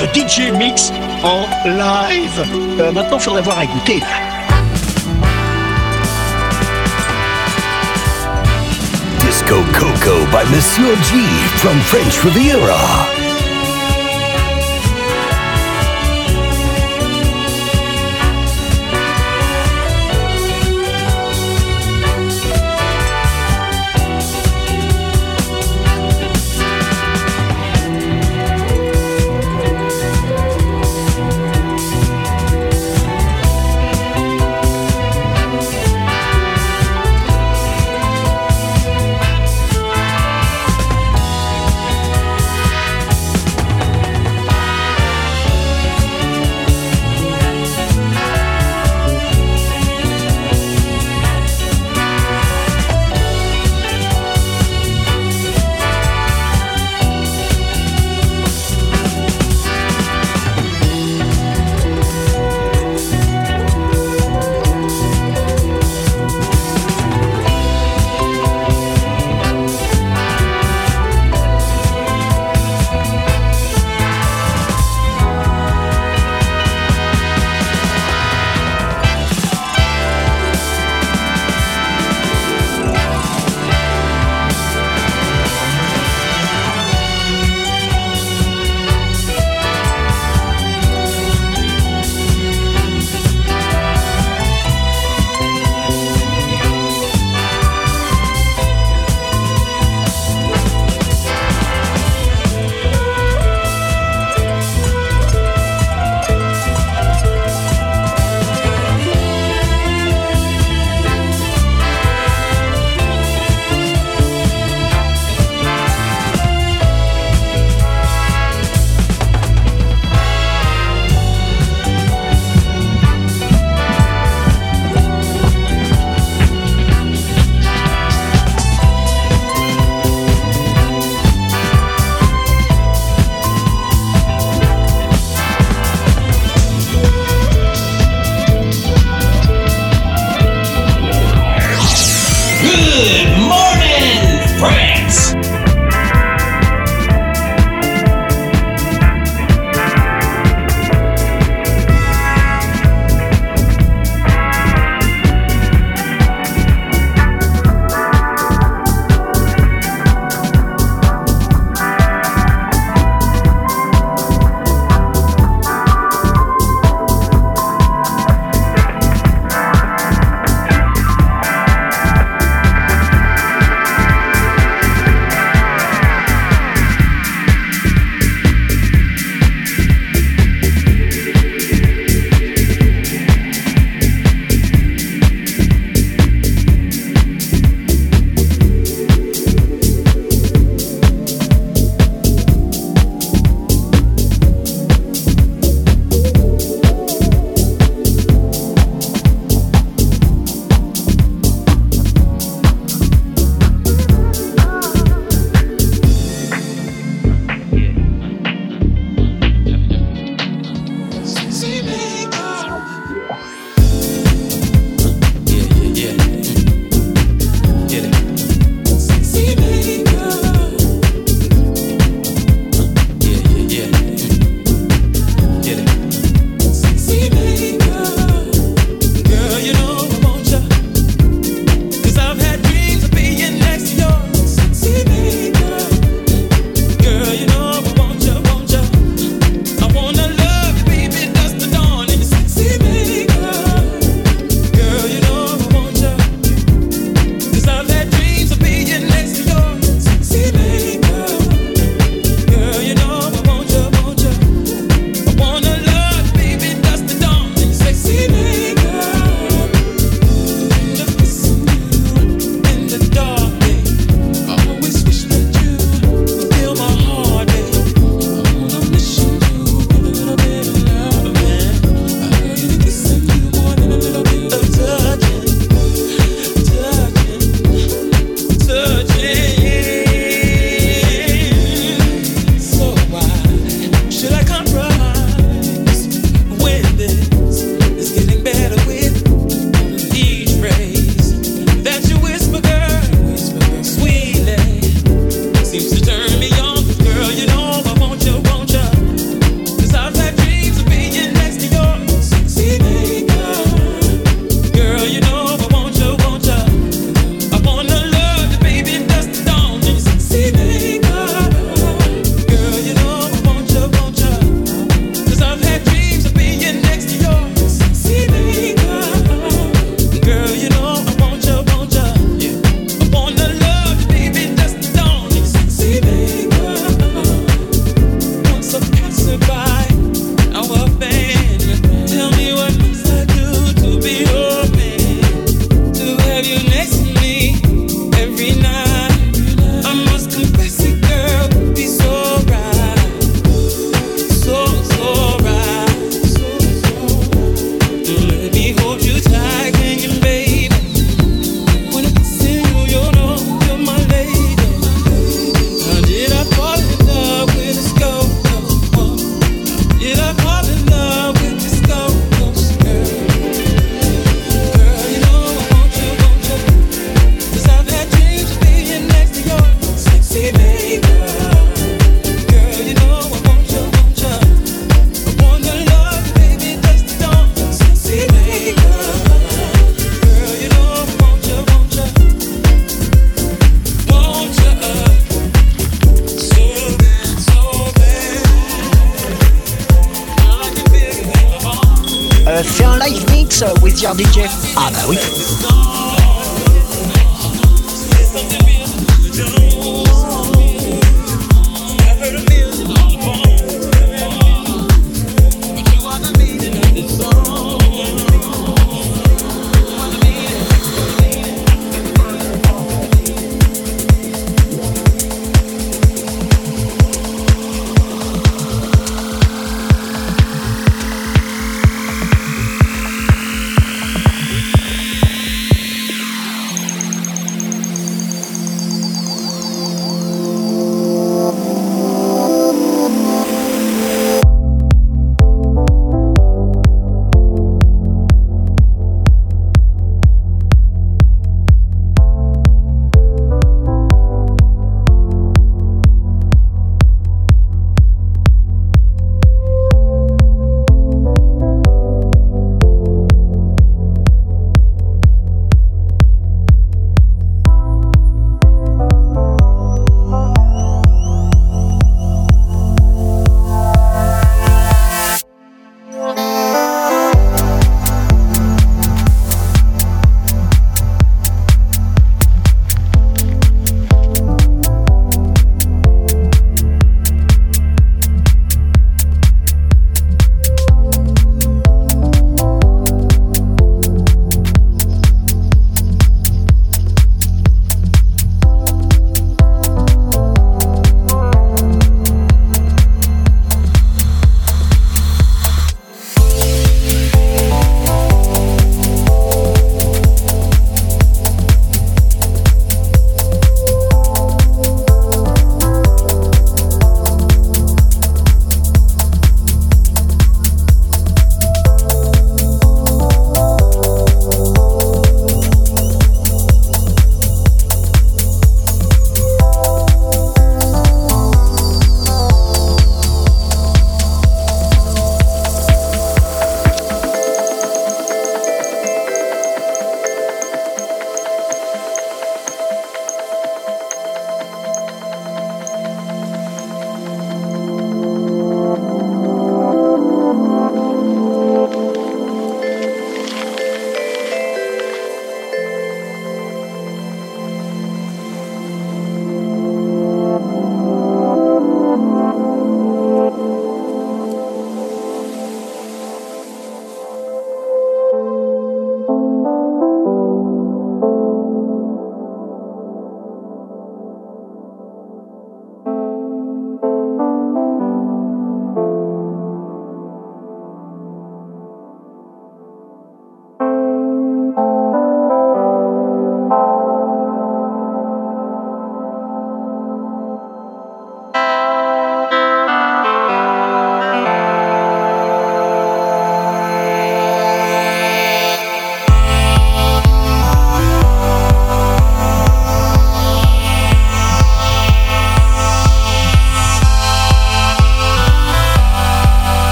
notre DJ Mix en live. Euh, maintenant, il faudrait voir à goûter. Disco Coco by Monsieur G from French Riviera.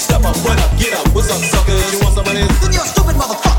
Step up, run up, get up, what's up, suckers? You want some of this? Then you're stupid motherfucker.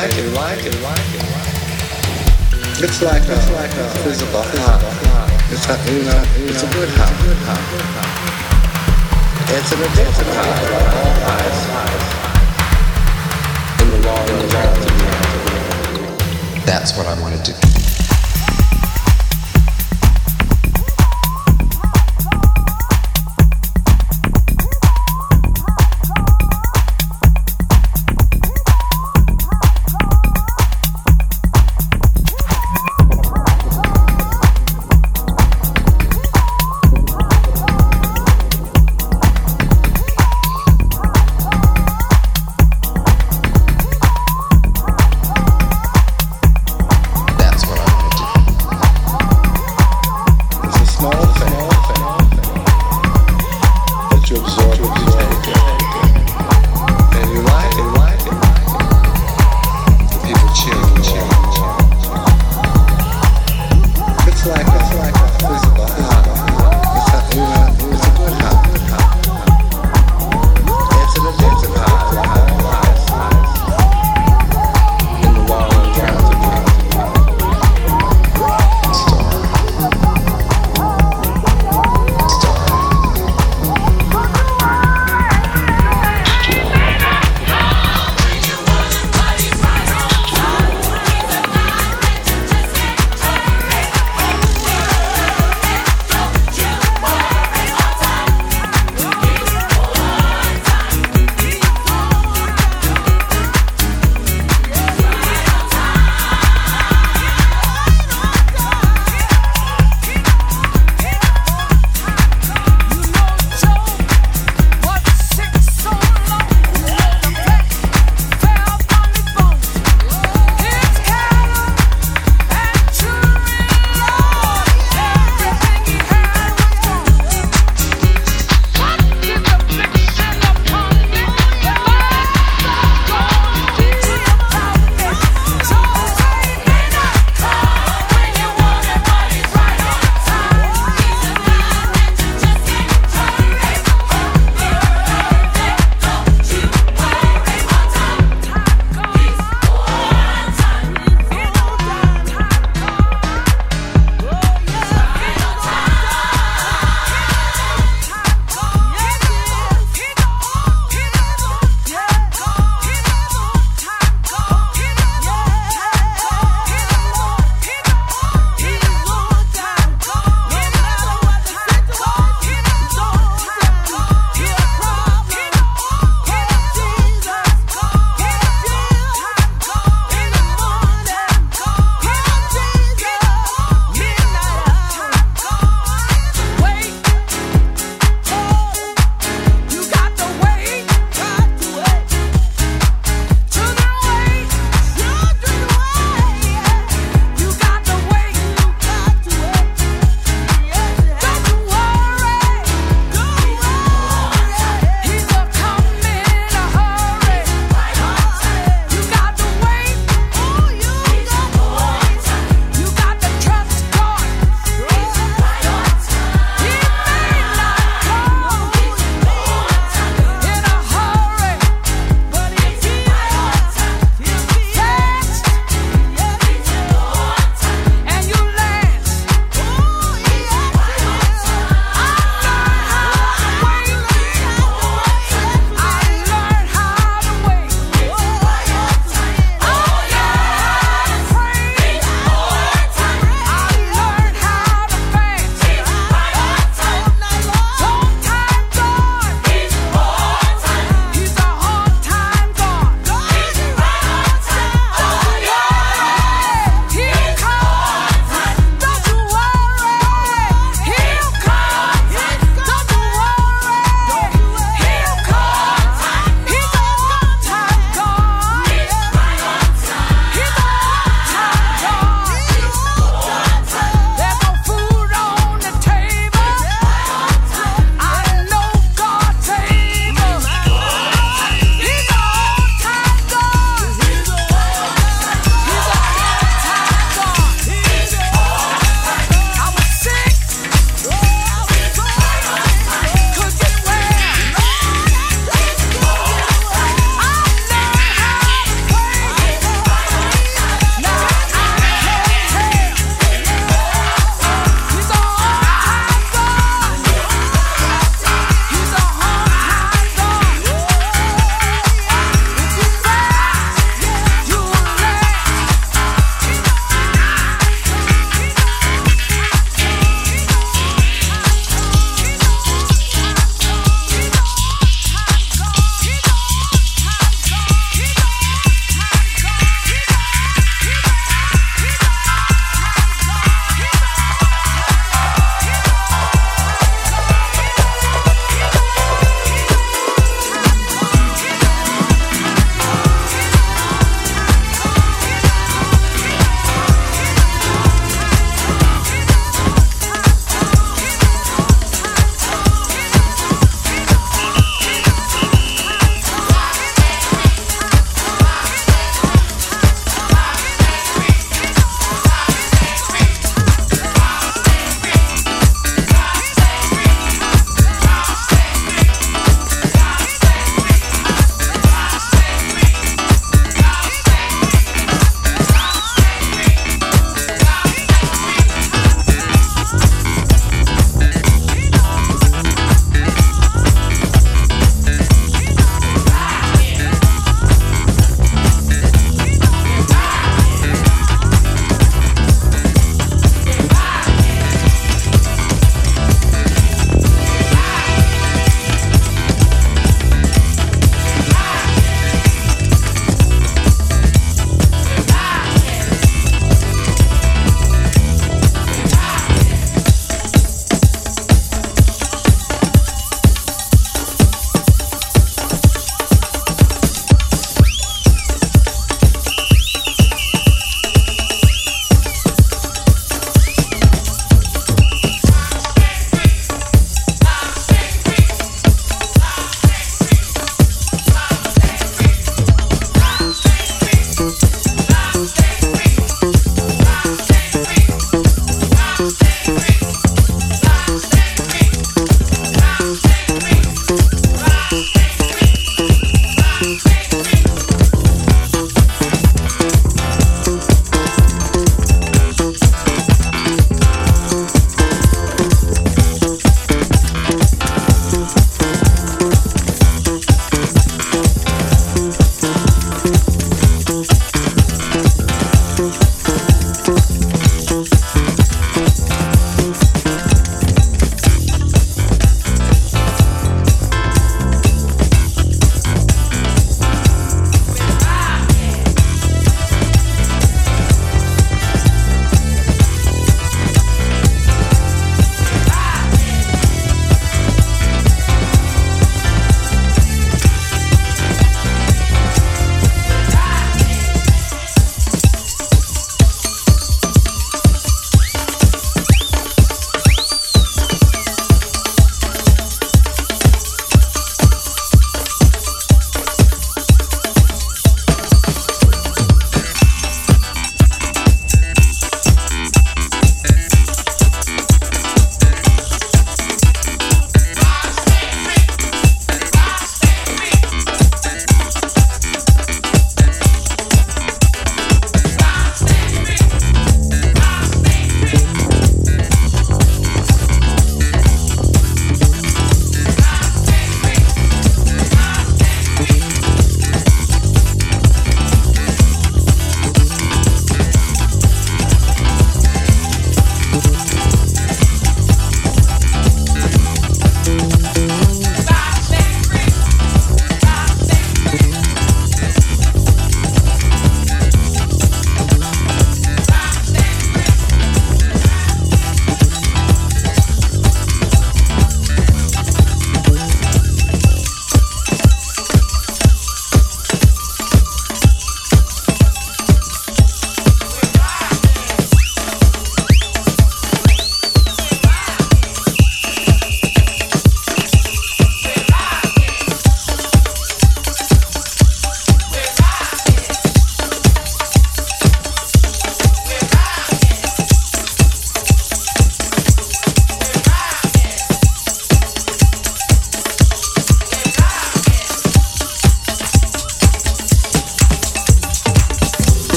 Like it, like it, like it. It's like a, it's like a physical high. It's a, you know, it's a good high. It's an addictive high, like all highs. In the long, in the long, That's what I want to do.